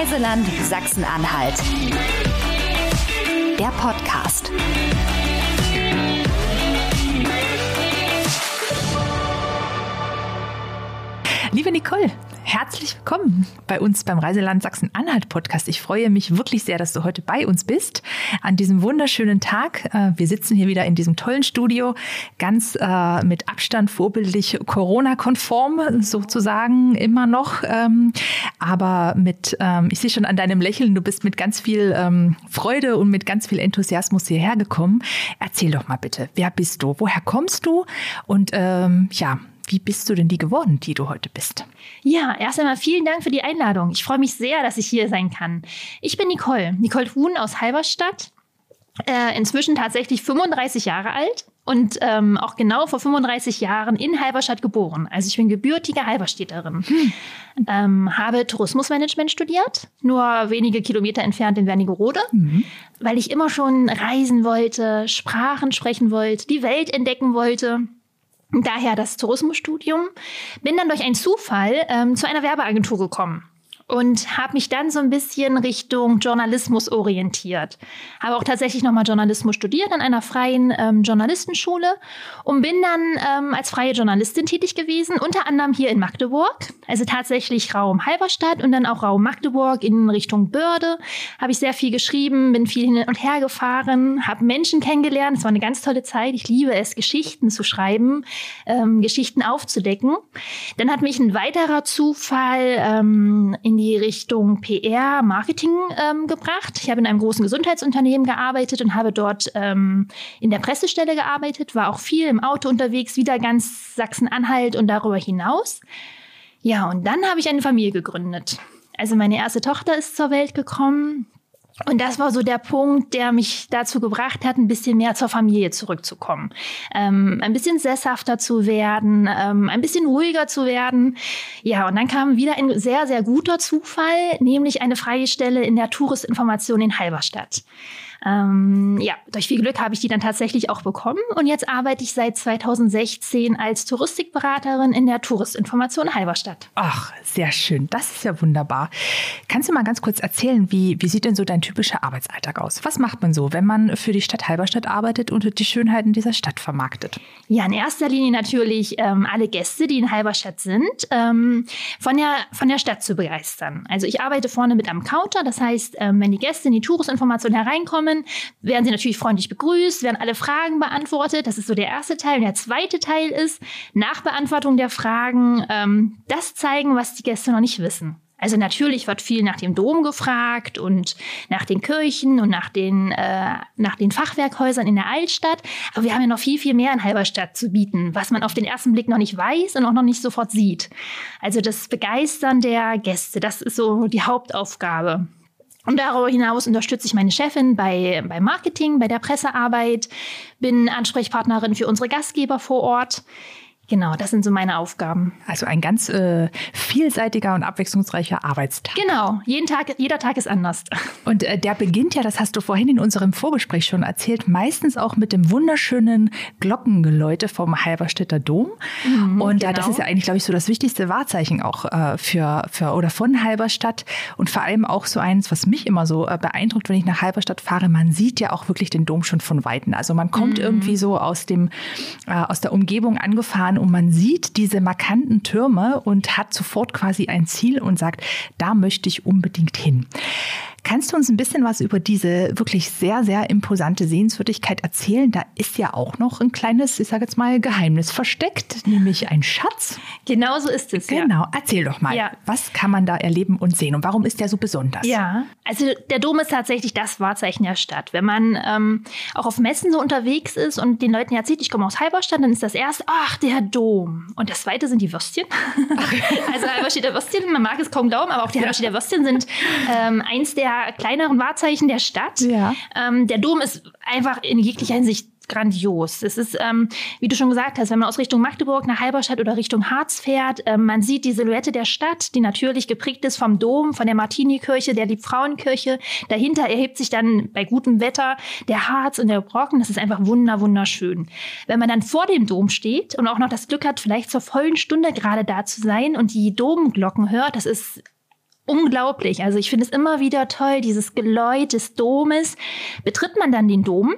Reiseland Sachsen-Anhalt. Der Podcast. Liebe Nicole, herzlich willkommen bei uns beim Reiseland Sachsen-Anhalt Podcast. Ich freue mich wirklich sehr, dass du heute bei uns bist an diesem wunderschönen Tag. Äh, wir sitzen hier wieder in diesem tollen Studio, ganz äh, mit Abstand vorbildlich Corona-konform sozusagen immer noch, ähm, aber mit, ähm, ich sehe schon an deinem Lächeln, du bist mit ganz viel ähm, Freude und mit ganz viel Enthusiasmus hierher gekommen. Erzähl doch mal bitte, wer bist du, woher kommst du und ja, wie bist du denn die geworden, die du heute bist? Ja, erst einmal vielen Dank für die Einladung. Ich freue mich sehr, dass ich hier sein kann. Ich bin Nicole, Nicole Huhn aus Halberstadt, äh, inzwischen tatsächlich 35 Jahre alt und ähm, auch genau vor 35 Jahren in Halberstadt geboren. Also ich bin gebürtige Halberstädterin. Hm. Ähm, habe Tourismusmanagement studiert, nur wenige Kilometer entfernt in Wernigerode, mhm. weil ich immer schon reisen wollte, Sprachen sprechen wollte, die Welt entdecken wollte. Daher das Tourismusstudium. Bin dann durch einen Zufall ähm, zu einer Werbeagentur gekommen und habe mich dann so ein bisschen Richtung Journalismus orientiert. Habe auch tatsächlich nochmal Journalismus studiert an einer freien ähm, Journalistenschule und bin dann ähm, als freie Journalistin tätig gewesen, unter anderem hier in Magdeburg, also tatsächlich Raum Halberstadt und dann auch Raum Magdeburg in Richtung Börde. Habe ich sehr viel geschrieben, bin viel hin und her gefahren, habe Menschen kennengelernt. Es war eine ganz tolle Zeit. Ich liebe es, Geschichten zu schreiben, ähm, Geschichten aufzudecken. Dann hat mich ein weiterer Zufall ähm, in die Richtung PR, Marketing ähm, gebracht. Ich habe in einem großen Gesundheitsunternehmen gearbeitet und habe dort ähm, in der Pressestelle gearbeitet, war auch viel im Auto unterwegs, wieder ganz Sachsen-Anhalt und darüber hinaus. Ja, und dann habe ich eine Familie gegründet. Also meine erste Tochter ist zur Welt gekommen. Und das war so der Punkt, der mich dazu gebracht hat, ein bisschen mehr zur Familie zurückzukommen. Ähm, ein bisschen sesshafter zu werden, ähm, ein bisschen ruhiger zu werden. Ja, und dann kam wieder ein sehr, sehr guter Zufall, nämlich eine freie Stelle in der Touristinformation in Halberstadt. Ähm, ja, durch viel Glück habe ich die dann tatsächlich auch bekommen und jetzt arbeite ich seit 2016 als Touristikberaterin in der Touristinformation Halberstadt. Ach, sehr schön. Das ist ja wunderbar. Kannst du mal ganz kurz erzählen, wie, wie sieht denn so dein typischer Arbeitsalltag aus? Was macht man so, wenn man für die Stadt Halberstadt arbeitet und die Schönheiten dieser Stadt vermarktet? Ja, in erster Linie natürlich ähm, alle Gäste, die in Halberstadt sind, ähm, von, der, von der Stadt zu begeistern. Also ich arbeite vorne mit am Counter, das heißt, ähm, wenn die Gäste in die Touristinformation hereinkommen, kommen, werden sie natürlich freundlich begrüßt, werden alle Fragen beantwortet. Das ist so der erste Teil. Und der zweite Teil ist, nach Beantwortung der Fragen, ähm, das zeigen, was die Gäste noch nicht wissen. Also natürlich wird viel nach dem Dom gefragt und nach den Kirchen und nach den, äh, nach den Fachwerkhäusern in der Altstadt. Aber wir haben ja noch viel, viel mehr in Halberstadt zu bieten, was man auf den ersten Blick noch nicht weiß und auch noch nicht sofort sieht. Also das Begeistern der Gäste, das ist so die Hauptaufgabe. Und darüber hinaus unterstütze ich meine Chefin bei, bei Marketing, bei der Pressearbeit, bin Ansprechpartnerin für unsere Gastgeber vor Ort. Genau, das sind so meine Aufgaben. Also ein ganz äh, vielseitiger und abwechslungsreicher Arbeitstag. Genau, jeden Tag, jeder Tag ist anders. Und äh, der beginnt ja, das hast du vorhin in unserem Vorgespräch schon erzählt, meistens auch mit dem wunderschönen Glockengeläute vom Halberstädter Dom. Mhm, und genau. äh, das ist ja eigentlich, glaube ich, so das wichtigste Wahrzeichen auch äh, für, für oder von Halberstadt. Und vor allem auch so eins, was mich immer so äh, beeindruckt, wenn ich nach Halberstadt fahre, man sieht ja auch wirklich den Dom schon von Weitem. Also man kommt mhm. irgendwie so aus dem, äh, aus der Umgebung angefahren und man sieht diese markanten Türme und hat sofort quasi ein Ziel und sagt, da möchte ich unbedingt hin. Kannst du uns ein bisschen was über diese wirklich sehr, sehr imposante Sehenswürdigkeit erzählen? Da ist ja auch noch ein kleines, ich sage jetzt mal, Geheimnis versteckt, nämlich ein Schatz. Genau so ist es. Genau, ja. erzähl doch mal. Ja. Was kann man da erleben und sehen und warum ist der so besonders? Ja, also der Dom ist tatsächlich das Wahrzeichen der Stadt. Wenn man ähm, auch auf Messen so unterwegs ist und den Leuten erzählt, ich komme aus Halberstadt, dann ist das erste, ach, der Dom. Und das zweite sind die Würstchen. also Halberstädter Würstchen, man mag es kaum glauben, aber auch die. Halberstädter Würstchen sind ähm, eins der der kleineren Wahrzeichen der Stadt. Ja. Ähm, der Dom ist einfach in jeglicher Hinsicht grandios. Es ist, ähm, wie du schon gesagt hast, wenn man aus Richtung Magdeburg nach Halberstadt oder Richtung Harz fährt, ähm, man sieht die Silhouette der Stadt, die natürlich geprägt ist vom Dom, von der Martini-Kirche, der Liebfrauenkirche. Dahinter erhebt sich dann bei gutem Wetter der Harz und der Brocken. Das ist einfach wunder, wunderschön. Wenn man dann vor dem Dom steht und auch noch das Glück hat, vielleicht zur vollen Stunde gerade da zu sein und die Domglocken hört, das ist unglaublich. Also ich finde es immer wieder toll, dieses Geläut des Domes. Betritt man dann den Dom,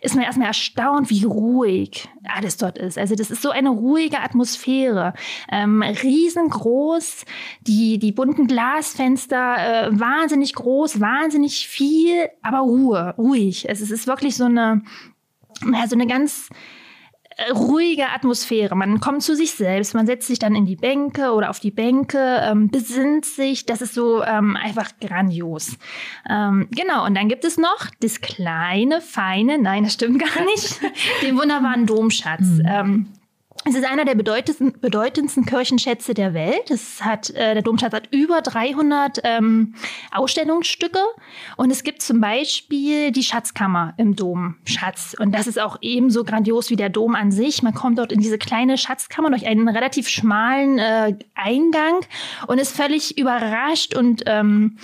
ist man erstmal erstaunt, wie ruhig alles dort ist. Also das ist so eine ruhige Atmosphäre. Ähm, riesengroß, die, die bunten Glasfenster, äh, wahnsinnig groß, wahnsinnig viel, aber Ruhe, ruhig. Es ist wirklich so eine, ja, so eine ganz ruhige Atmosphäre. Man kommt zu sich selbst, man setzt sich dann in die Bänke oder auf die Bänke, ähm, besinnt sich. Das ist so ähm, einfach grandios. Ähm, genau, und dann gibt es noch das kleine, feine, nein, das stimmt gar nicht, den wunderbaren Domschatz. Mhm. Es ist einer der bedeutendsten, bedeutendsten Kirchenschätze der Welt. Es hat, äh, der Domschatz hat über 300 ähm, Ausstellungsstücke. Und es gibt zum Beispiel die Schatzkammer im Domschatz. Und das ist auch ebenso grandios wie der Dom an sich. Man kommt dort in diese kleine Schatzkammer durch einen relativ schmalen äh, Eingang und ist völlig überrascht und ähm,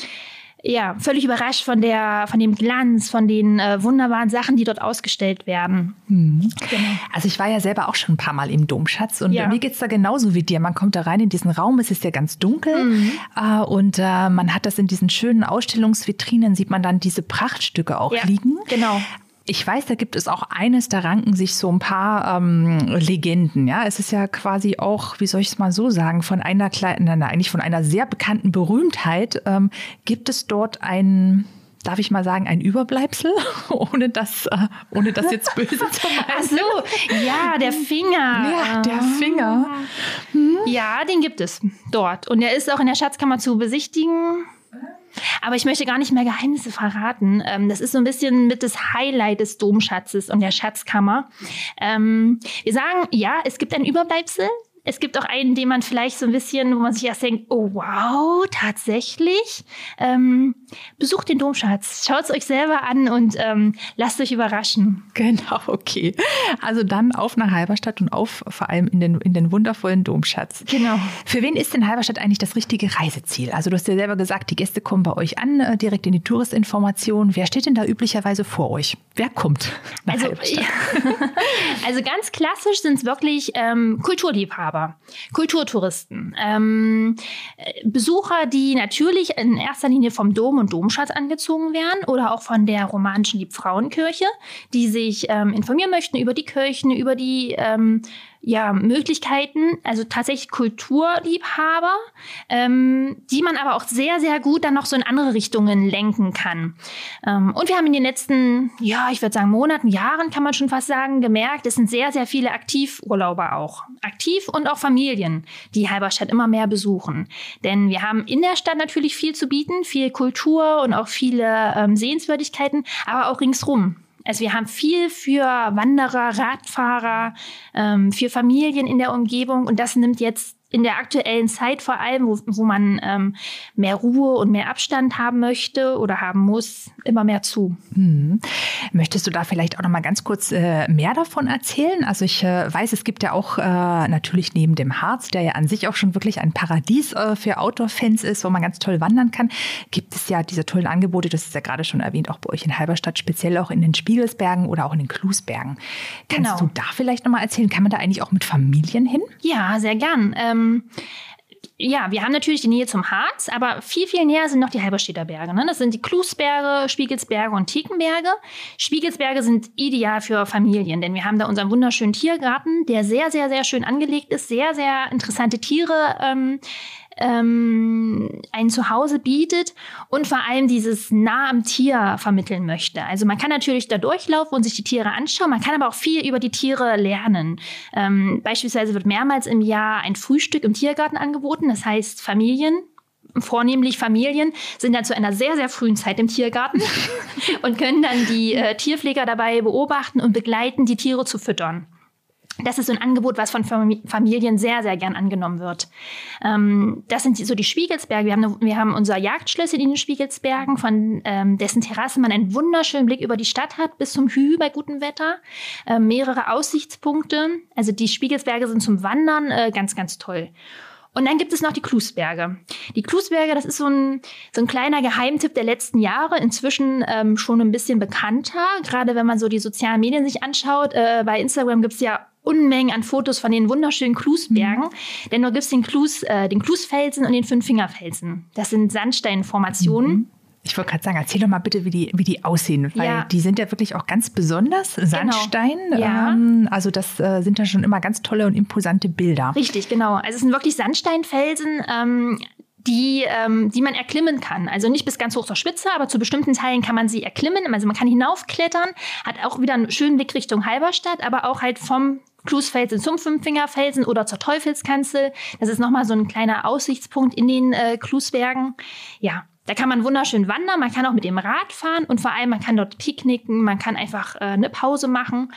ja, völlig überrascht von der, von dem Glanz, von den äh, wunderbaren Sachen, die dort ausgestellt werden. Mhm. Genau. Also ich war ja selber auch schon ein paar Mal im Domschatz und ja. mir geht's da genauso wie dir. Man kommt da rein in diesen Raum, es ist ja ganz dunkel mhm. äh, und äh, man hat das in diesen schönen Ausstellungsvitrinen, sieht man dann diese Prachtstücke auch ja, liegen. Genau. Ich weiß, da gibt es auch eines, da ranken sich so ein paar ähm, Legenden. Ja, es ist ja quasi auch, wie soll ich es mal so sagen, von einer kleinen, nein, eigentlich von einer sehr bekannten Berühmtheit ähm, gibt es dort ein darf ich mal sagen, ein Überbleibsel, ohne das, äh, ohne das jetzt böse zu meinen. Ach so, ja, der Finger. Ja, der Finger. Hm? Ja, den gibt es dort. Und er ist auch in der Schatzkammer zu besichtigen. Aber ich möchte gar nicht mehr Geheimnisse verraten. Ähm, das ist so ein bisschen mit das Highlight des Domschatzes und der Schatzkammer. Ähm, wir sagen, ja, es gibt ein Überbleibsel. Es gibt auch einen, den man vielleicht so ein bisschen, wo man sich erst denkt, oh wow, tatsächlich. Ähm, besucht den Domschatz, schaut es euch selber an und ähm, lasst euch überraschen. Genau, okay. Also dann auf nach Halberstadt und auf vor allem in den, in den wundervollen Domschatz. Genau. Für wen ist denn Halberstadt eigentlich das richtige Reiseziel? Also du hast ja selber gesagt, die Gäste kommen bei euch an, äh, direkt in die Touristinformation. Wer steht denn da üblicherweise vor euch? Wer kommt nach also, Halberstadt? also ganz klassisch sind es wirklich ähm, Kulturliebhaber. Urlauber, Kulturtouristen, ähm, Besucher, die natürlich in erster Linie vom Dom und Domschatz angezogen werden oder auch von der romanischen Liebfrauenkirche, die sich ähm, informieren möchten über die Kirchen, über die ähm, ja, Möglichkeiten, also tatsächlich Kulturliebhaber, ähm, die man aber auch sehr, sehr gut dann noch so in andere Richtungen lenken kann. Ähm, und wir haben in den letzten, ja, ich würde sagen Monaten, Jahren kann man schon fast sagen, gemerkt, es sind sehr, sehr viele Aktivurlauber auch. Aktiv und auch Familien, die Halberstadt immer mehr besuchen. Denn wir haben in der Stadt natürlich viel zu bieten, viel Kultur und auch viele ähm, Sehenswürdigkeiten, aber auch ringsrum. Also wir haben viel für Wanderer, Radfahrer, ähm, für Familien in der Umgebung. Und das nimmt jetzt in der aktuellen Zeit vor allem, wo, wo man ähm, mehr Ruhe und mehr Abstand haben möchte oder haben muss, immer mehr zu. Hm. Möchtest du da vielleicht auch noch mal ganz kurz äh, mehr davon erzählen? Also ich äh, weiß, es gibt ja auch äh, natürlich neben dem Harz, der ja an sich auch schon wirklich ein Paradies äh, für Outdoor-Fans ist, wo man ganz toll wandern kann, gibt es ja diese tollen Angebote, das ist ja gerade schon erwähnt, auch bei euch in Halberstadt, speziell auch in den Spiegelsbergen oder auch in den Klusbergen. Kannst genau. du da vielleicht noch mal erzählen, kann man da eigentlich auch mit Familien hin? Ja, sehr gern. Ähm, ähm, ja, wir haben natürlich die Nähe zum Harz, aber viel, viel näher sind noch die Halberstädter Berge. Ne? Das sind die Klusberge, Spiegelsberge und Thekenberge. Spiegelsberge sind ideal für Familien, denn wir haben da unseren wunderschönen Tiergarten, der sehr, sehr, sehr schön angelegt ist, sehr, sehr interessante Tiere ähm, ähm, ein Zuhause bietet und vor allem dieses nah am Tier vermitteln möchte. Also man kann natürlich da durchlaufen und sich die Tiere anschauen, man kann aber auch viel über die Tiere lernen. Ähm, beispielsweise wird mehrmals im Jahr ein Frühstück im Tiergarten angeboten, das heißt Familien vornehmlich Familien, sind dann zu einer sehr, sehr frühen Zeit im Tiergarten und können dann die äh, Tierpfleger dabei beobachten und begleiten, die Tiere zu füttern. Das ist so ein Angebot, was von Familien sehr, sehr gern angenommen wird. Ähm, das sind so die Spiegelsberge. Wir haben, wir haben unser Jagdschlösschen in den Spiegelsbergen, von ähm, dessen Terrasse man einen wunderschönen Blick über die Stadt hat, bis zum Hü bei gutem Wetter. Ähm, mehrere Aussichtspunkte. Also die Spiegelsberge sind zum Wandern äh, ganz, ganz toll. Und dann gibt es noch die Klusberge. Die Klusberge, das ist so ein, so ein kleiner Geheimtipp der letzten Jahre, inzwischen ähm, schon ein bisschen bekannter, gerade wenn man so die sozialen Medien sich anschaut. Äh, bei Instagram gibt es ja Unmengen an Fotos von den wunderschönen Klusbergen. Mhm. Denn dort gibt es den, Klus, äh, den Klusfelsen und den Fünffingerfelsen. Das sind Sandsteinformationen. Mhm. Ich wollte gerade sagen, erzähl doch mal bitte, wie die, wie die aussehen, weil ja. die sind ja wirklich auch ganz besonders. Genau. Sandstein, genau. ja. ähm, also das äh, sind ja schon immer ganz tolle und imposante Bilder. Richtig, genau. Also es sind wirklich Sandsteinfelsen. Ähm, die, ähm, die man erklimmen kann. Also nicht bis ganz hoch zur Spitze, aber zu bestimmten Teilen kann man sie erklimmen. Also man kann hinaufklettern, hat auch wieder einen schönen Blick Richtung Halberstadt, aber auch halt vom Klusfelsen zum Fünffingerfelsen oder zur Teufelskanzel. Das ist nochmal so ein kleiner Aussichtspunkt in den äh, Klusbergen. Ja, da kann man wunderschön wandern, man kann auch mit dem Rad fahren und vor allem man kann dort picknicken, man kann einfach äh, eine Pause machen.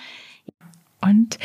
Und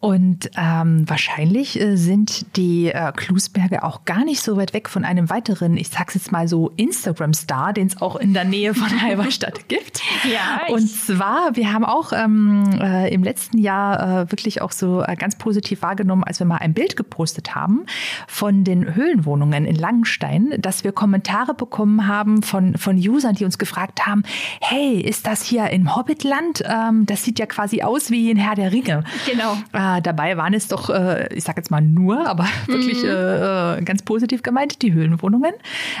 und ähm, wahrscheinlich äh, sind die äh, Klusberge auch gar nicht so weit weg von einem weiteren, ich sag's jetzt mal so, Instagram-Star, den es auch in der Nähe von Halberstadt gibt. Ja. Und zwar, wir haben auch ähm, äh, im letzten Jahr äh, wirklich auch so äh, ganz positiv wahrgenommen, als wir mal ein Bild gepostet haben von den Höhlenwohnungen in Langenstein, dass wir Kommentare bekommen haben von, von Usern, die uns gefragt haben, hey, ist das hier im Hobbitland? Ähm, das sieht ja quasi aus wie in Herr der Ringe. Genau. Äh, dabei waren es doch, äh, ich sage jetzt mal nur, aber mhm. wirklich äh, äh, ganz positiv gemeint, die Höhlenwohnungen,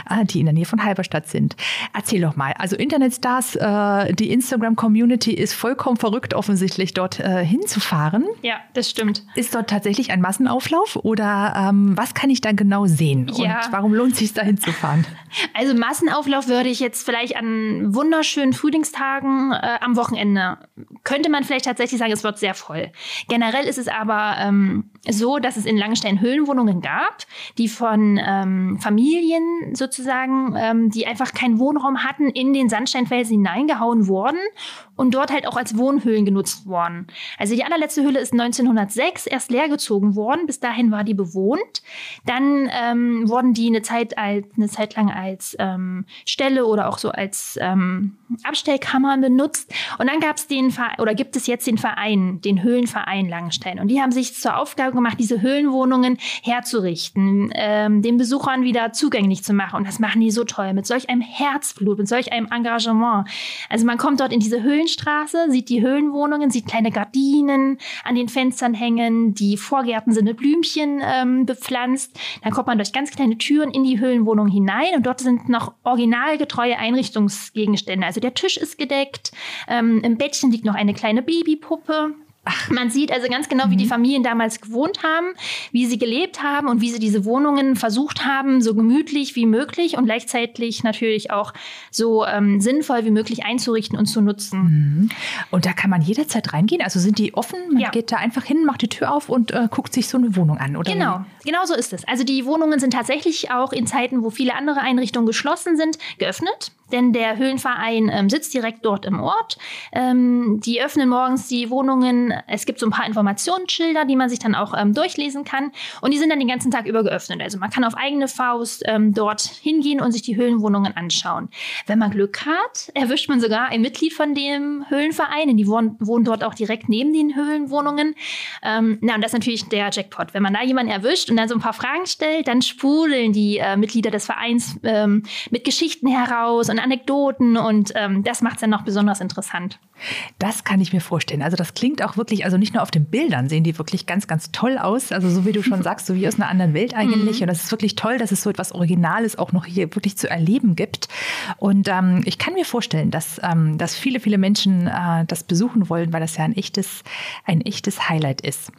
äh, die in der Nähe von Halberstadt sind. Erzähl doch mal. Also Internetstars, äh, die Instagram-Community ist vollkommen verrückt, offensichtlich dort äh, hinzufahren. Ja, das stimmt. Ist dort tatsächlich ein Massenauflauf oder ähm, was kann ich da genau sehen? Ja. Und warum lohnt es sich da hinzufahren? Also Massenauflauf würde ich jetzt vielleicht an wunderschönen Frühlingstagen am Wochenende, könnte man vielleicht tatsächlich sagen, es wird sehr voll. Generell ist es aber ähm, so, dass es in Langenstein Höhlenwohnungen gab, die von ähm, Familien sozusagen, ähm, die einfach keinen Wohnraum hatten, in den Sandsteinfelsen hineingehauen wurden und dort halt auch als Wohnhöhlen genutzt worden. Also die allerletzte Höhle ist 1906 erst leergezogen worden. Bis dahin war die bewohnt. Dann ähm, wurden die eine Zeit, als, eine Zeit lang als ähm, Stelle oder auch so als ähm, Abstellkammern benutzt. Und dann gab es den oder gibt es jetzt den Verein, den Höhlenverein Langenstein. Und die haben sich zur Aufgabe gemacht, diese Höhlenwohnungen herzurichten, ähm, den Besuchern wieder zugänglich zu machen. Und das machen die so toll mit solch einem Herzblut, mit solch einem Engagement. Also man kommt dort in diese Höhlenstraße, sieht die Höhlenwohnungen, sieht kleine Gardinen an den Fenstern hängen, die Vorgärten sind mit Blümchen ähm, bepflanzt. Dann kommt man durch ganz kleine Türen in die Höhlenwohnung hinein und dort sind noch originalgetreue Einrichtungsgegenstände. Also der Tisch ist gedeckt, ähm, im Bettchen liegt noch eine kleine Babypuppe. Ach. Man sieht also ganz genau, wie die mhm. Familien damals gewohnt haben, wie sie gelebt haben und wie sie diese Wohnungen versucht haben, so gemütlich wie möglich und gleichzeitig natürlich auch so ähm, sinnvoll wie möglich einzurichten und zu nutzen. Mhm. Und da kann man jederzeit reingehen? Also sind die offen? Man ja. geht da einfach hin, macht die Tür auf und äh, guckt sich so eine Wohnung an, oder? Genau, genau so ist es. Also die Wohnungen sind tatsächlich auch in Zeiten, wo viele andere Einrichtungen geschlossen sind, geöffnet denn der Höhlenverein ähm, sitzt direkt dort im Ort. Ähm, die öffnen morgens die Wohnungen. Es gibt so ein paar Informationsschilder, die man sich dann auch ähm, durchlesen kann. Und die sind dann den ganzen Tag über geöffnet. Also man kann auf eigene Faust ähm, dort hingehen und sich die Höhlenwohnungen anschauen. Wenn man Glück hat, erwischt man sogar ein Mitglied von dem Höhlenverein. Denn die wohnen, wohnen dort auch direkt neben den Höhlenwohnungen. Ähm, na, und das ist natürlich der Jackpot. Wenn man da jemanden erwischt und dann so ein paar Fragen stellt, dann sprudeln die äh, Mitglieder des Vereins ähm, mit Geschichten heraus und Anekdoten und ähm, das macht es dann noch besonders interessant. Das kann ich mir vorstellen. Also das klingt auch wirklich, also nicht nur auf den Bildern sehen die wirklich ganz, ganz toll aus. Also so wie du schon sagst, so wie aus einer anderen Welt eigentlich. Mhm. Und das ist wirklich toll, dass es so etwas Originales auch noch hier wirklich zu erleben gibt. Und ähm, ich kann mir vorstellen, dass, ähm, dass viele, viele Menschen äh, das besuchen wollen, weil das ja ein echtes, ein echtes Highlight ist.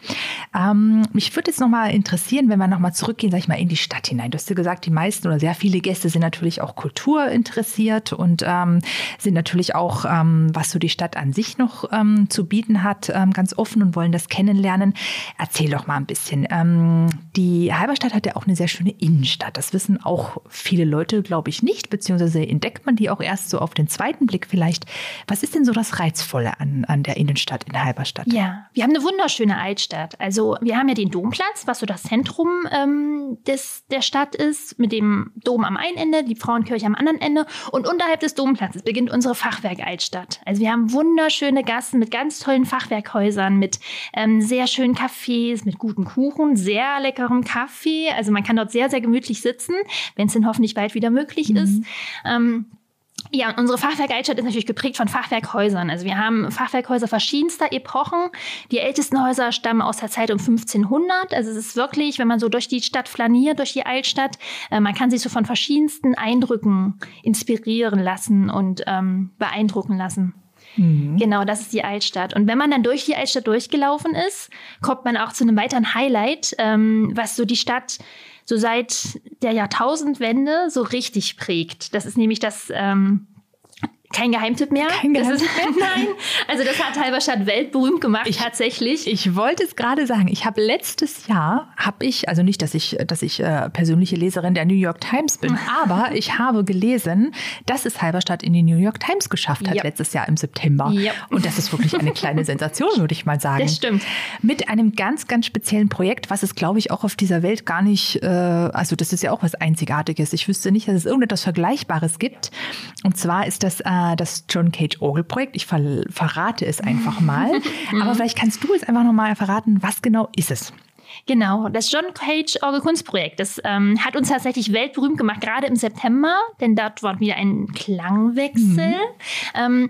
Ähm, mich würde jetzt nochmal interessieren, wenn wir nochmal zurückgehen, sag ich mal, in die Stadt hinein. Du hast ja gesagt, die meisten oder sehr viele Gäste sind natürlich auch Kultur interessiert und ähm, sind natürlich auch, ähm, was so die Stadt Stadt an sich noch ähm, zu bieten hat, ähm, ganz offen und wollen das kennenlernen. Erzähl doch mal ein bisschen. Ähm, die Halberstadt hat ja auch eine sehr schöne Innenstadt. Das wissen auch viele Leute, glaube ich, nicht, beziehungsweise entdeckt man die auch erst so auf den zweiten Blick vielleicht. Was ist denn so das Reizvolle an, an der Innenstadt in Halberstadt? Ja, wir haben eine wunderschöne Altstadt. Also wir haben ja den Domplatz, was so das Zentrum ähm, des, der Stadt ist, mit dem Dom am einen Ende, die Frauenkirche am anderen Ende. Und unterhalb des Domplatzes beginnt unsere Fachwerk-Altstadt. Also wir haben wunderschöne Gassen mit ganz tollen Fachwerkhäusern, mit ähm, sehr schönen Cafés, mit guten Kuchen, sehr leckerem Kaffee. Also man kann dort sehr, sehr gemütlich sitzen, wenn es denn hoffentlich bald wieder möglich mhm. ist. Ähm, Ja, unsere Fachwerk-Altstadt ist natürlich geprägt von Fachwerkhäusern. Also wir haben Fachwerkhäuser verschiedenster Epochen. Die ältesten Häuser stammen aus der Zeit um 1500. Also es ist wirklich, wenn man so durch die Stadt flaniert, durch die Altstadt, äh, man kann sich so von verschiedensten Eindrücken inspirieren lassen und ähm, beeindrucken lassen. Mhm. Genau, das ist die Altstadt. Und wenn man dann durch die Altstadt durchgelaufen ist, kommt man auch zu einem weiteren Highlight, ähm, was so die Stadt so seit der Jahrtausendwende so richtig prägt. Das ist nämlich das ähm, kein Geheimtipp mehr. Kein Geheimtipp ist, Nein. Also das hat Halberstadt weltberühmt gemacht, ich, tatsächlich. Ich wollte es gerade sagen. Ich habe letztes Jahr, habe ich, also nicht, dass ich, dass ich äh, persönliche Leserin der New York Times bin, aber ich habe gelesen, dass es Halberstadt in die New York Times geschafft hat, ja. letztes Jahr im September. Ja. Und das ist wirklich eine kleine Sensation, würde ich mal sagen. Das stimmt. Mit einem ganz, ganz speziellen Projekt, was es, glaube ich, auch auf dieser Welt gar nicht, äh, also das ist ja auch was Einzigartiges. Ich wüsste nicht, dass es irgendetwas Vergleichbares gibt. Und zwar ist das äh, das John Cage Orgelprojekt. Ich ver verrate es einfach mal. Aber vielleicht kannst du es einfach nochmal verraten, was genau ist es? Genau, das John Cage Orgelkunstprojekt, das ähm, hat uns tatsächlich weltberühmt gemacht, gerade im September, denn dort war wieder ein Klangwechsel. Mhm. Ähm,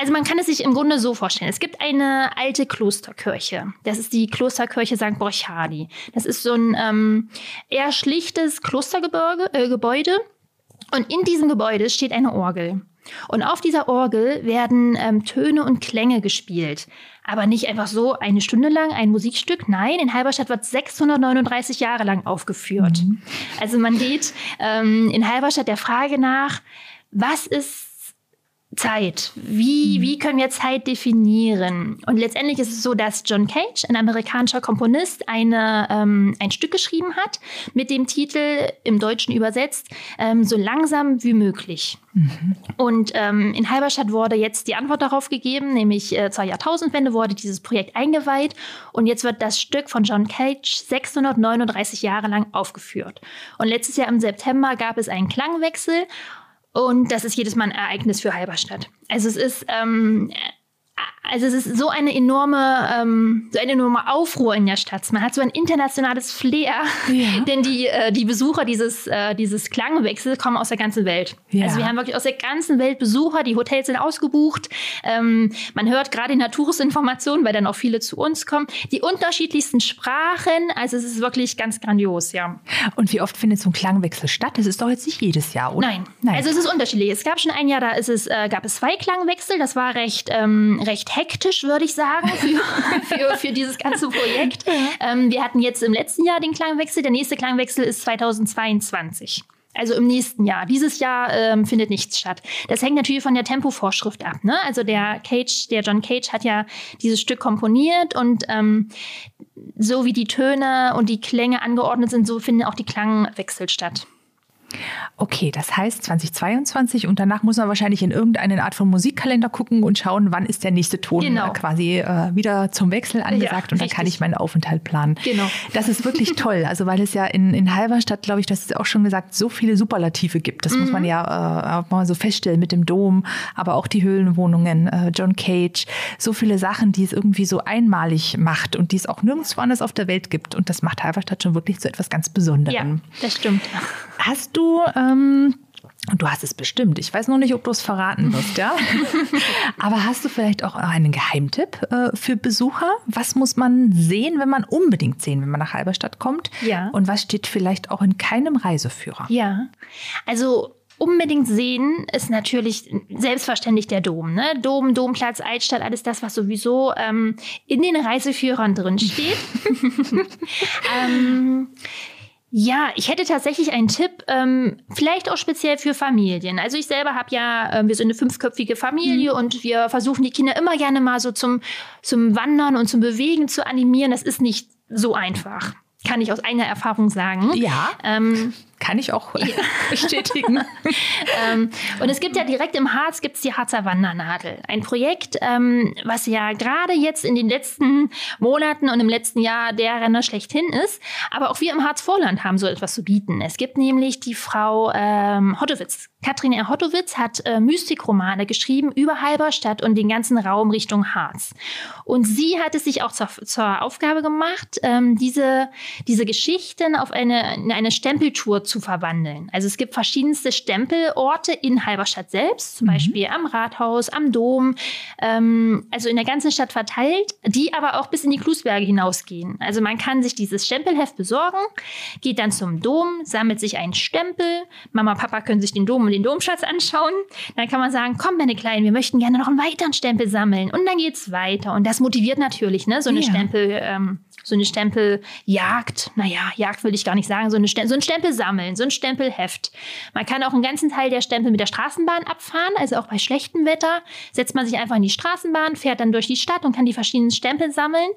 also man kann es sich im Grunde so vorstellen. Es gibt eine alte Klosterkirche. Das ist die Klosterkirche St. Borchadi. Das ist so ein ähm, eher schlichtes Klostergebäude. Äh. Und in diesem Gebäude steht eine Orgel. Und auf dieser Orgel werden ähm, Töne und Klänge gespielt. Aber nicht einfach so eine Stunde lang ein Musikstück. Nein, in Halberstadt wird 639 Jahre lang aufgeführt. Mhm. Also man geht ähm, in Halberstadt der Frage nach, was ist Zeit. Wie, mhm. wie können wir Zeit definieren? Und letztendlich ist es so, dass John Cage, ein amerikanischer Komponist, eine, ähm, ein Stück geschrieben hat mit dem Titel im Deutschen übersetzt, ähm, so langsam wie möglich. Mhm. Und ähm, in Halberstadt wurde jetzt die Antwort darauf gegeben, nämlich äh, zur Jahrtausendwende wurde dieses Projekt eingeweiht und jetzt wird das Stück von John Cage 639 Jahre lang aufgeführt. Und letztes Jahr im September gab es einen Klangwechsel und das ist jedes Mal ein Ereignis für Halberstadt. Also es ist ähm, also es ist so eine enorme, ähm, so eine enorme Aufruhr in der Stadt. Man hat so ein internationales Flair, ja. denn die, äh, die Besucher dieses, äh, dieses Klangwechsel kommen aus der ganzen Welt. Ja. Also wir haben wirklich aus der ganzen Welt Besucher, die Hotels sind ausgebucht. Ähm, man hört gerade in der Touristinformation, weil dann auch viele zu uns kommen, die unterschiedlichsten Sprachen. Also es ist wirklich ganz grandios, ja. Und wie oft findet so ein Klangwechsel statt? Das ist doch jetzt nicht jedes Jahr, oder? Nein. Nein. Also es ist unterschiedlich. Es gab schon ein Jahr, da ist es, äh, gab es zwei Klangwechsel. Das war recht, ähm, recht hektisch, würde ich sagen, für, für, für dieses ganze Projekt. Ähm, wir hatten jetzt im letzten Jahr den Klangwechsel. Der nächste Klangwechsel ist 2022. Also im nächsten Jahr. Dieses Jahr ähm, findet nichts statt. Das hängt natürlich von der Tempovorschrift ab. Ne? Also der Cage, der John Cage hat ja dieses Stück komponiert und ähm, so wie die Töne und die Klänge angeordnet sind, so finden auch die Klangwechsel statt. Okay, das heißt 2022 und danach muss man wahrscheinlich in irgendeine Art von Musikkalender gucken und schauen, wann ist der nächste Ton genau. quasi äh, wieder zum Wechsel angesagt ja, und dann kann ich meinen Aufenthalt planen. Genau. Das ist wirklich toll, also weil es ja in, in Halberstadt, glaube ich, das ist auch schon gesagt, so viele Superlative gibt. Das mhm. muss man ja äh, mal so feststellen mit dem Dom, aber auch die Höhlenwohnungen, äh, John Cage, so viele Sachen, die es irgendwie so einmalig macht und die es auch nirgendwo anders auf der Welt gibt und das macht Halberstadt schon wirklich zu etwas ganz Besonderem. Ja, das stimmt. Hast du, ähm, du hast es bestimmt, ich weiß noch nicht, ob du es verraten wirst, ja? Aber hast du vielleicht auch einen Geheimtipp äh, für Besucher? Was muss man sehen, wenn man unbedingt sehen, wenn man nach Halberstadt kommt? Ja. Und was steht vielleicht auch in keinem Reiseführer? Ja, also unbedingt sehen ist natürlich selbstverständlich der Dom. Ne? Dom, Domplatz, Altstadt, alles das, was sowieso ähm, in den Reiseführern drin steht. ähm, ja, ich hätte tatsächlich einen Tipp, ähm, vielleicht auch speziell für Familien. Also ich selber habe ja, äh, wir sind eine fünfköpfige Familie mhm. und wir versuchen die Kinder immer gerne mal so zum, zum Wandern und zum Bewegen zu animieren. Das ist nicht so einfach. Kann ich aus eigener Erfahrung sagen. Ja. Ähm, kann ich auch ja. bestätigen. ähm, und es gibt ja direkt im Harz gibt's die Harzer Wandernadel. Ein Projekt, ähm, was ja gerade jetzt in den letzten Monaten und im letzten Jahr der Renner schlechthin ist. Aber auch wir im Harz-Vorland haben so etwas zu bieten. Es gibt nämlich die Frau ähm, Hottowitz. Katrin R. Hottowitz hat äh, Mystikromane geschrieben über Halberstadt und den ganzen Raum Richtung Harz. Und sie hat es sich auch zur, zur Aufgabe gemacht, ähm, diese, diese Geschichten auf eine, eine Stempeltour zu verwandeln. Also es gibt verschiedenste Stempelorte in Halberstadt selbst, zum mhm. Beispiel am Rathaus, am Dom, ähm, also in der ganzen Stadt verteilt, die aber auch bis in die Klusberge hinausgehen. Also man kann sich dieses Stempelheft besorgen, geht dann zum Dom, sammelt sich einen Stempel. Mama, Papa können sich den Dom und den Domschatz anschauen. Dann kann man sagen, komm, meine Kleinen, wir möchten gerne noch einen weiteren Stempel sammeln. Und dann geht's weiter. Und das motiviert natürlich, ne? So eine ja. Stempel, ähm, so eine Stempeljagd. Naja, Jagd will ich gar nicht sagen. So, eine so ein Stempel sammeln, so ein Stempelheft. Man kann auch einen ganzen Teil der Stempel mit der Straßenbahn abfahren. Also auch bei schlechtem Wetter setzt man sich einfach in die Straßenbahn, fährt dann durch die Stadt und kann die verschiedenen Stempel sammeln.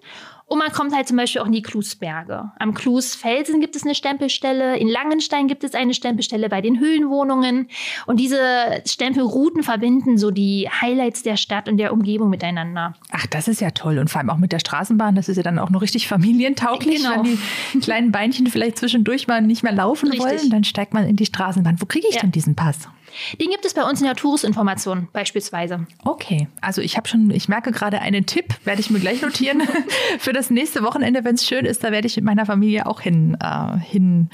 Und man kommt halt zum Beispiel auch in die Klusberge. Am Klusfelsen gibt es eine Stempelstelle, in Langenstein gibt es eine Stempelstelle bei den Höhlenwohnungen. Und diese Stempelrouten verbinden so die Highlights der Stadt und der Umgebung miteinander. Ach, das ist ja toll. Und vor allem auch mit der Straßenbahn, das ist ja dann auch noch richtig familientauglich. Genau. Wenn die kleinen Beinchen vielleicht zwischendurch mal nicht mehr laufen richtig. wollen, dann steigt man in die Straßenbahn. Wo kriege ich ja. denn diesen Pass? Den gibt es bei uns in der Touristinformation beispielsweise. Okay, also ich habe schon, ich merke gerade einen Tipp, werde ich mir gleich notieren für das nächste Wochenende, wenn es schön ist, da werde ich mit meiner Familie auch hin, äh, hin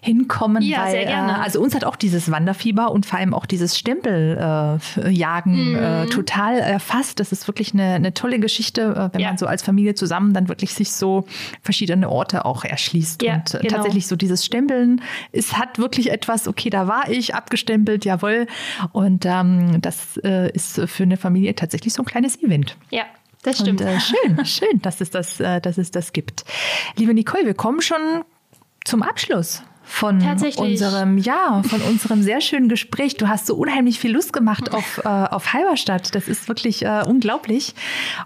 hinkommen. Ja, weil, sehr gerne. Äh, also uns hat auch dieses Wanderfieber und vor allem auch dieses Stempeljagen äh, mhm. total erfasst. Das ist wirklich eine, eine tolle Geschichte, äh, wenn ja. man so als Familie zusammen dann wirklich sich so verschiedene Orte auch erschließt. Ja, und äh, genau. tatsächlich so dieses Stempeln, es hat wirklich etwas, okay, da war ich, abgestempelt, jawohl. Und ähm, das äh, ist für eine Familie tatsächlich so ein kleines Event. Ja, das stimmt. Und, äh, schön, schön, dass es das, äh, dass es das gibt. Liebe Nicole, wir kommen schon zum Abschluss von unserem, ja, von unserem sehr schönen Gespräch. Du hast so unheimlich viel Lust gemacht auf, äh, auf Halberstadt. Das ist wirklich äh, unglaublich.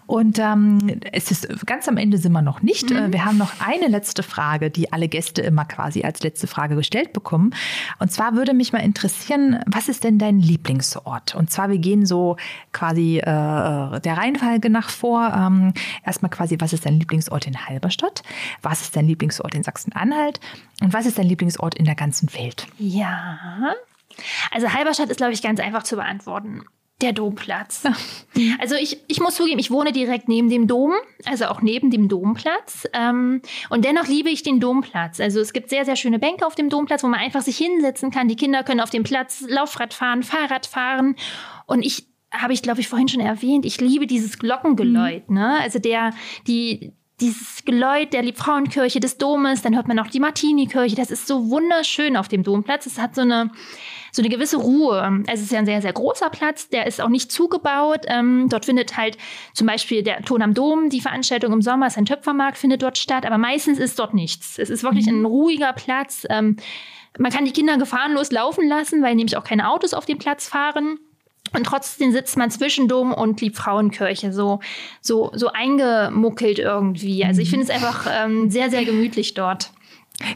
Und ähm, es ist ganz am Ende sind wir noch nicht. Mhm. Äh, wir haben noch eine letzte Frage, die alle Gäste immer quasi als letzte Frage gestellt bekommen. Und zwar würde mich mal interessieren, was ist denn dein Lieblingsort? Und zwar, wir gehen so quasi äh, der Reihenfolge nach vor. Ähm, erstmal quasi, was ist dein Lieblingsort in Halberstadt? Was ist dein Lieblingsort in Sachsen-Anhalt? Und was ist dein Lieblingsort in der ganzen Welt? Ja. Also Halberstadt ist, glaube ich, ganz einfach zu beantworten. Der Domplatz. Also ich, ich muss zugeben, ich wohne direkt neben dem Dom, also auch neben dem Domplatz. Ähm, und dennoch liebe ich den Domplatz. Also es gibt sehr, sehr schöne Bänke auf dem Domplatz, wo man einfach sich hinsetzen kann. Die Kinder können auf dem Platz Laufrad fahren, Fahrrad fahren. Und ich habe ich, glaube ich, vorhin schon erwähnt, ich liebe dieses Glockengeläut. Mhm. Ne? Also der, die, dieses Geläut der Liebfrauenkirche des Domes, dann hört man auch die Martini-Kirche. Das ist so wunderschön auf dem Domplatz. Es hat so eine, so eine gewisse Ruhe. Es ist ja ein sehr, sehr großer Platz, der ist auch nicht zugebaut. Ähm, dort findet halt zum Beispiel der Ton am Dom, die Veranstaltung im Sommer, sein Töpfermarkt findet dort statt, aber meistens ist dort nichts. Es ist wirklich mhm. ein ruhiger Platz. Ähm, man kann die Kinder gefahrenlos laufen lassen, weil nämlich auch keine Autos auf dem Platz fahren. Und trotzdem sitzt man zwischen Dom und Liebfrauenkirche, so, so, so eingemuckelt irgendwie. Also ich finde es einfach ähm, sehr, sehr gemütlich dort.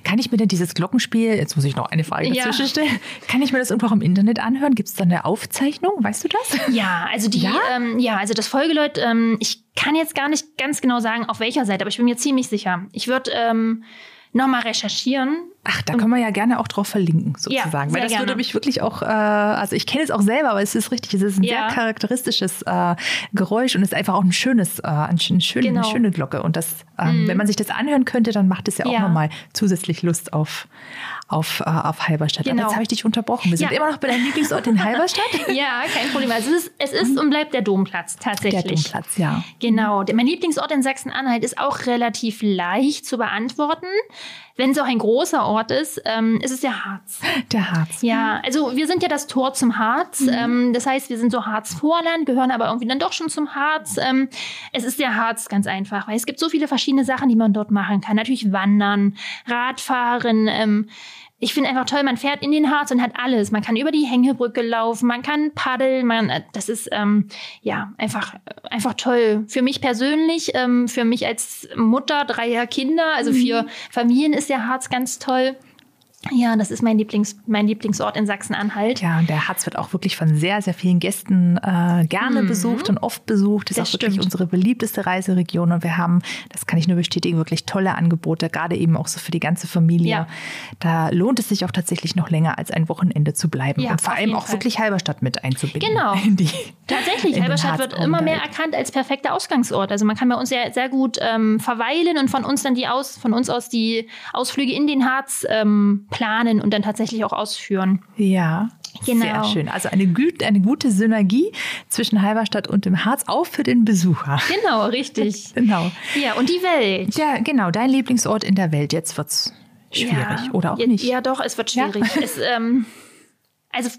Kann ich mir denn dieses Glockenspiel, jetzt muss ich noch eine Frage ja. dazwischen stellen, kann ich mir das irgendwo auch im Internet anhören? Gibt es da eine Aufzeichnung? Weißt du das? Ja, also die, ja, ähm, ja also das Folgeläut, ähm, ich kann jetzt gar nicht ganz genau sagen, auf welcher Seite, aber ich bin mir ziemlich sicher. Ich würde ähm, nochmal recherchieren. Ach, da können wir ja gerne auch drauf verlinken, sozusagen. Ja, Weil das gerne. würde mich wirklich auch, äh, also ich kenne es auch selber, aber es ist richtig, es ist ein ja. sehr charakteristisches äh, Geräusch und es ist einfach auch ein schönes, äh, eine, schöne, genau. eine schöne Glocke. Und das, ähm, mhm. wenn man sich das anhören könnte, dann macht es ja auch ja. nochmal zusätzlich Lust auf, auf, äh, auf Halberstadt. Genau. Aber jetzt habe ich dich unterbrochen. Wir sind immer noch bei deinem Lieblingsort in Halberstadt. ja, kein Problem. Also es ist, es ist mhm. und bleibt der Domplatz tatsächlich. Der Domplatz, ja. Genau. Mein Lieblingsort in Sachsen-Anhalt ist auch relativ leicht zu beantworten. Wenn es auch ein großer Ort ist, ähm, ist es der Harz. Der Harz. Ja, also wir sind ja das Tor zum Harz. Mhm. Ähm, das heißt, wir sind so Harz-Vorland, gehören aber irgendwie dann doch schon zum Harz. Ähm, es ist der Harz ganz einfach, weil es gibt so viele verschiedene Sachen, die man dort machen kann. Natürlich Wandern, Radfahren, ähm, ich finde einfach toll, man fährt in den Harz und hat alles. Man kann über die Hängebrücke laufen, man kann paddeln, man, äh, das ist ähm, ja einfach, einfach toll. Für mich persönlich, ähm, für mich als Mutter dreier Kinder, also mhm. für Familien ist der Harz ganz toll. Ja, das ist mein, Lieblings, mein Lieblingsort in Sachsen-Anhalt. Ja, und der Harz wird auch wirklich von sehr, sehr vielen Gästen äh, gerne mhm. besucht und oft besucht. Das ist das auch stimmt. wirklich unsere beliebteste Reiseregion. Und wir haben, das kann ich nur bestätigen, wirklich tolle Angebote, gerade eben auch so für die ganze Familie. Ja. Da lohnt es sich auch tatsächlich noch länger als ein Wochenende zu bleiben ja, und vor allem auch Fall. wirklich Halberstadt mit einzubinden. Genau. Die, tatsächlich, Halberstadt wird immer mehr erkannt als perfekter Ausgangsort. Also man kann bei uns sehr, sehr gut ähm, verweilen und von uns dann die aus, von uns aus die Ausflüge in den Harz ähm, planen und dann tatsächlich auch ausführen. Ja. Genau. Sehr schön. Also eine, eine gute Synergie zwischen Halberstadt und dem Harz, auch für den Besucher. Genau, richtig. genau. Ja, und die Welt. Ja, genau. Dein Lieblingsort in der Welt. Jetzt wird es schwierig, ja, oder auch ja, nicht? Ja, doch, es wird schwierig. Ja. Es, ähm, also,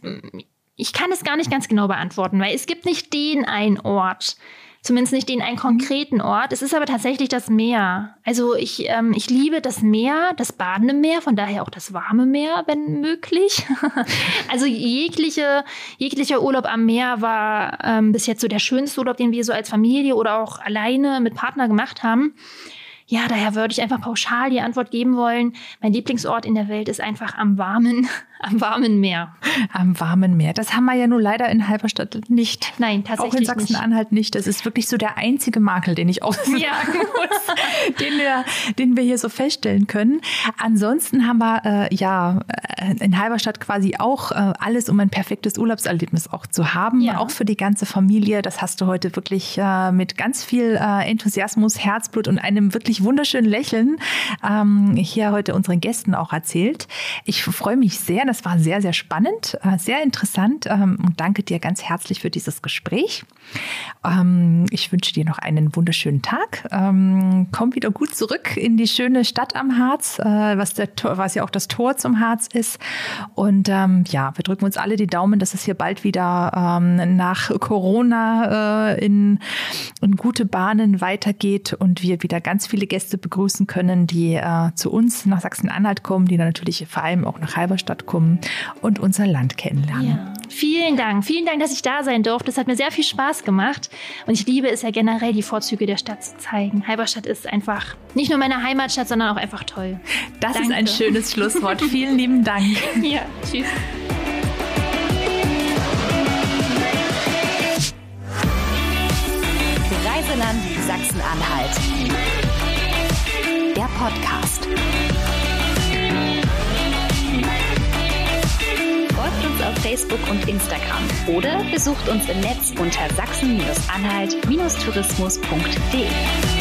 ich kann es gar nicht ganz genau beantworten, weil es gibt nicht den einen Ort. Zumindest nicht den einen konkreten Ort. Es ist aber tatsächlich das Meer. Also ich, ähm, ich liebe das Meer, das badende Meer, von daher auch das warme Meer, wenn möglich. also jegliche, jeglicher Urlaub am Meer war ähm, bis jetzt so der schönste Urlaub, den wir so als Familie oder auch alleine mit Partner gemacht haben. Ja, daher würde ich einfach pauschal die Antwort geben wollen. Mein Lieblingsort in der Welt ist einfach am warmen, am warmen Meer. Am warmen Meer. Das haben wir ja nur leider in Halberstadt nicht. Nein, tatsächlich Auch in Sachsen-Anhalt nicht. Das ist wirklich so der einzige Makel, den ich aussagen ja. muss, den wir, den wir hier so feststellen können. Ansonsten haben wir äh, ja äh, in Halberstadt quasi auch äh, alles, um ein perfektes Urlaubserlebnis auch zu haben. Ja. Auch für die ganze Familie. Das hast du heute wirklich äh, mit ganz viel äh, Enthusiasmus, Herzblut und einem wirklich wirklich wunderschönen Lächeln ähm, hier heute unseren Gästen auch erzählt. Ich freue mich sehr. Das war sehr, sehr spannend, äh, sehr interessant ähm, und danke dir ganz herzlich für dieses Gespräch. Ähm, ich wünsche dir noch einen wunderschönen Tag. Ähm, komm wieder gut zurück in die schöne Stadt am Harz, äh, was, der, was ja auch das Tor zum Harz ist. Und ja, wir drücken uns alle die Daumen, dass es hier bald wieder nach Corona äh, in, in gute Bahnen weitergeht und wir wieder ganz viele Gäste begrüßen können, die zu uns nach Sachsen-Anhalt kommen, die dann natürlich vor allem auch nach Halberstadt kommen und unser Land kennenlernen. Ja. Vielen Dank. Vielen Dank, dass ich da sein durfte. Das hat mir sehr viel Spaß gemacht. Und ich liebe es ja generell, die Vorzüge der Stadt zu zeigen. Halberstadt ist einfach nicht nur meine Heimatstadt, sondern auch einfach toll. Das Danke. ist ein schönes Schlusswort. Vielen lieben Dank. Ja, tschüss. Reiseland Sachsen-Anhalt. Der Podcast. Auf Facebook und Instagram oder besucht uns im Netz unter sachsen-anhalt-tourismus.de.